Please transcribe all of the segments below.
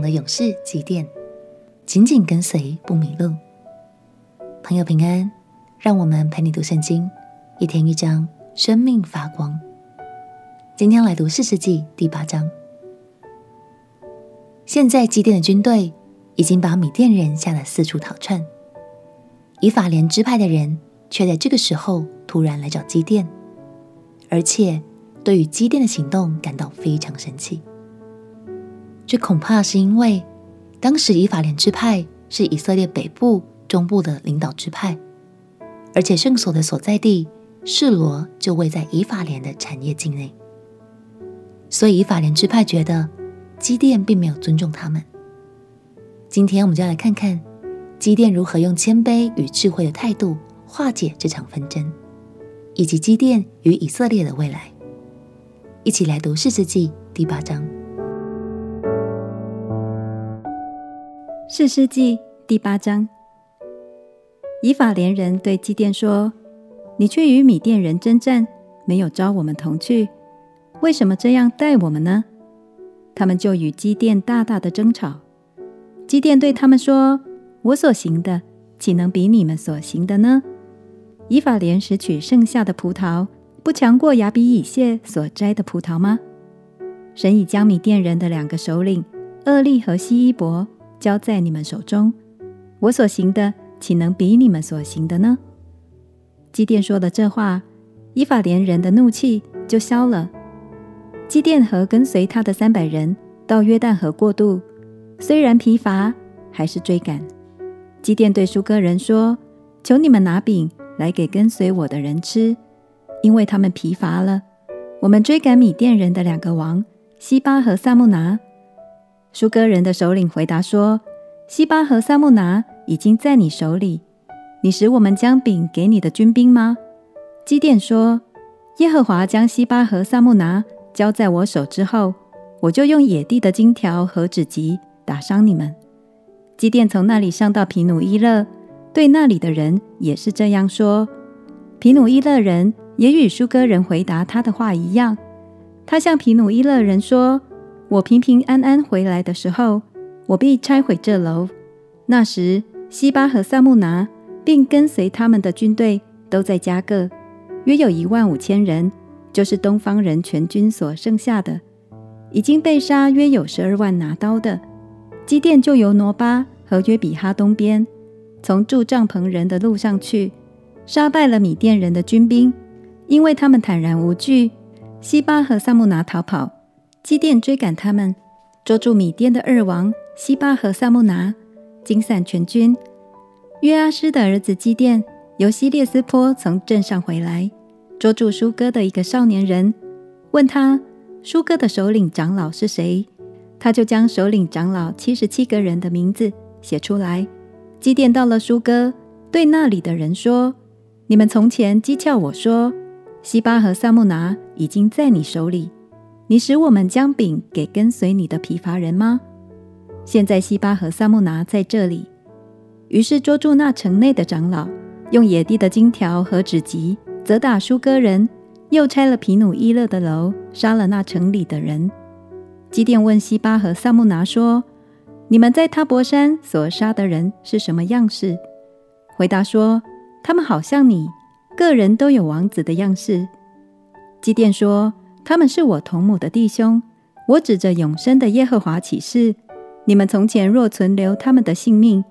的勇士基甸，紧紧跟随不迷路。朋友平安，让我们陪你读圣经，一天一章，生命发光。今天来读士师记第八章。现在基甸的军队已经把米甸人吓得四处逃窜，以法莲支派的人却在这个时候突然来找基甸，而且对于基甸的行动感到非常生气。这恐怕是因为当时以法莲支派是以色列北部、中部的领导支派，而且圣所的所在地示罗就位在以法莲的产业境内，所以以法莲支派觉得基甸并没有尊重他们。今天我们就来看看基甸如何用谦卑与智慧的态度化解这场纷争，以及基甸与以色列的未来。一起来读士师记第八章。士世纪第八章，以法莲人对基甸说：“你却与米甸人征战，没有招我们同去，为什么这样待我们呢？”他们就与基甸大大的争吵。基甸对他们说：“我所行的，岂能比你们所行的呢？以法莲拾取剩下的葡萄，不强过亚比以谢所摘的葡萄吗？神已将米甸人的两个首领厄利和希伊伯。”交在你们手中，我所行的岂能比你们所行的呢？基甸说了这话，以法莲人的怒气就消了。基甸和跟随他的三百人到约旦河过渡，虽然疲乏，还是追赶。基甸对舒哥人说：“求你们拿饼来给跟随我的人吃，因为他们疲乏了。我们追赶米甸人的两个王西巴和萨木拿。”书珥人的首领回答说：“西巴和萨木拿已经在你手里，你使我们将饼给你的军兵吗？”基甸说：“耶和华将西巴和萨木拿交在我手之后，我就用野地的金条和纸棘打伤你们。”基甸从那里上到皮努伊勒，对那里的人也是这样说。皮努伊勒人也与书珥人回答他的话一样，他向皮努伊勒人说。我平平安安回来的时候，我必拆毁这楼。那时，西巴和萨木拿并跟随他们的军队都在加各，约有一万五千人，就是东方人全军所剩下的，已经被杀约有十二万拿刀的。基甸就由挪巴和约比哈东边，从住帐篷人的路上去，杀败了米甸人的军兵，因为他们坦然无惧。西巴和萨木拿逃跑。基甸追赶他们，捉住米甸的二王西巴和撒慕拿，惊散全军。约阿施的儿子基甸由希列斯坡从镇上回来，捉住舒哥的一个少年人，问他舒哥的首领长老是谁，他就将首领长老七十七个人的名字写出来。基甸到了舒哥，对那里的人说：“你们从前讥诮我说，西巴和撒慕拿已经在你手里。”你使我们将饼给跟随你的疲乏人吗？现在西巴和萨木拿在这里。于是捉住那城内的长老，用野地的荆条和纸棘责打书珥人，又拆了皮努伊勒的楼，杀了那城里的人。基甸问西巴和萨木拿说：“你们在他泊山所杀的人是什么样式？”回答说：“他们好像你，个人都有王子的样式。”基甸说。他们是我同母的弟兄，我指着永生的耶和华起誓：你们从前若存留他们的性命，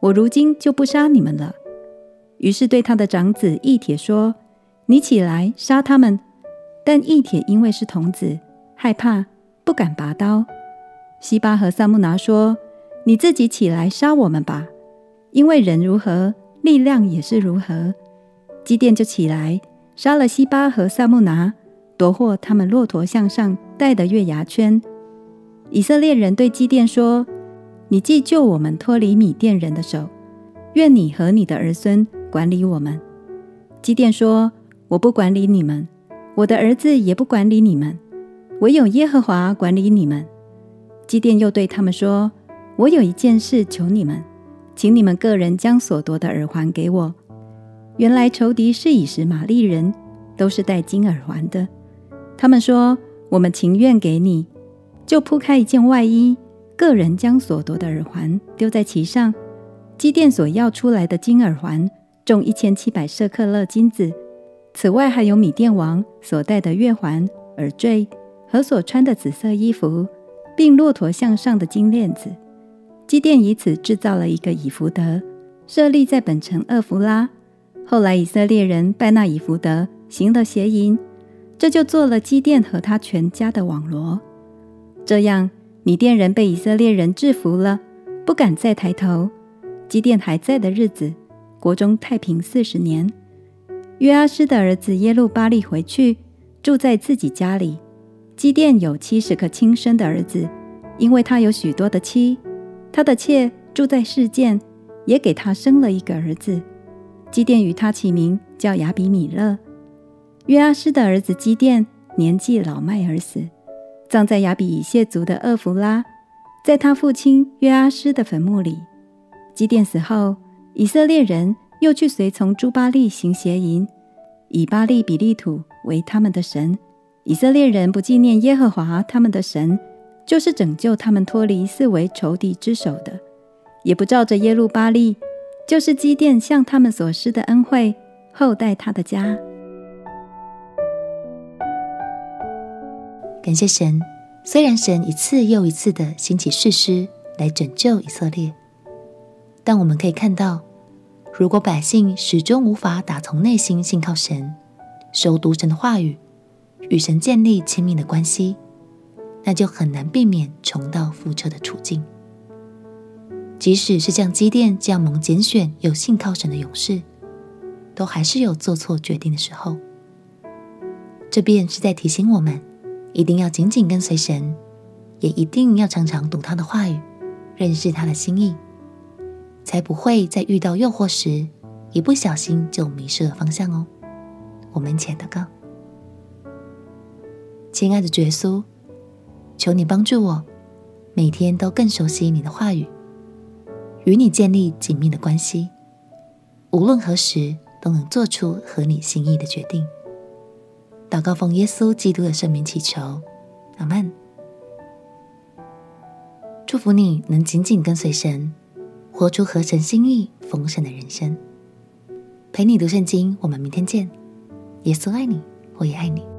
我如今就不杀你们了。于是对他的长子以铁说：“你起来杀他们。”但以铁因为是童子，害怕，不敢拔刀。西巴和萨木拿说：“你自己起来杀我们吧，因为人如何，力量也是如何。”基甸就起来杀了西巴和萨木拿。夺获他们骆驼项上戴的月牙圈。以色列人对基甸说：“你既救我们脱离米甸人的手，愿你和你的儿孙管理我们。”基甸说：“我不管理你们，我的儿子也不管理你们，唯有耶和华管理你们。”基甸又对他们说：“我有一件事求你们，请你们个人将所夺的耳环给我。原来仇敌是以实玛利人，都是戴金耳环的。”他们说：“我们情愿给你，就铺开一件外衣，个人将所夺的耳环丢在其上。基甸所要出来的金耳环重一千七百舍克勒金子，此外还有米甸王所戴的月环、耳坠和所穿的紫色衣服，并骆驼项上的金链子。基甸以此制造了一个以弗得，设立在本城厄弗拉。后来以色列人拜那以弗得，行了邪淫，这就做了基甸和他全家的网罗。这样，米甸人被以色列人制服了，不敢再抬头。基甸还在的日子，国中太平四十年。约阿施的儿子耶路巴力回去，住在自己家里。基甸有七十个亲生的儿子，因为他有许多的妻。他的妾住在示剑，也给他生了一个儿子。基甸与他起名叫亚比米勒。约阿施的儿子基甸年纪老迈而死，葬在亚比以谢族的厄弗拉，在他父亲约阿施的坟墓里。基甸死后，以色列人又去随从朱巴利行邪淫，以巴利比利土为他们的神。以色列人不纪念耶和华他们的神。就是拯救他们脱离四围仇敌之手的，也不照着耶路巴利，就是基甸向他们所施的恩惠，厚待他的家。感谢神，虽然神一次又一次的兴起士师来拯救以色列，但我们可以看到，如果百姓始终无法打从内心信靠神，熟读神的话语，与神建立亲密的关系。那就很难避免重蹈覆辙的处境。即使是像基甸这样蒙拣选又信靠神的勇士，都还是有做错决定的时候。这便是在提醒我们，一定要紧紧跟随神，也一定要常常读他的话语，认识他的心意，才不会在遇到诱惑时，一不小心就迷失了方向哦。我们一起来祷告，亲爱的主耶稣。求你帮助我，每天都更熟悉你的话语，与你建立紧密的关系，无论何时都能做出合你心意的决定。祷告奉耶稣基督的圣名祈求，阿门。祝福你能紧紧跟随神，活出合神心意丰盛的人生。陪你读圣经，我们明天见。耶稣爱你，我也爱你。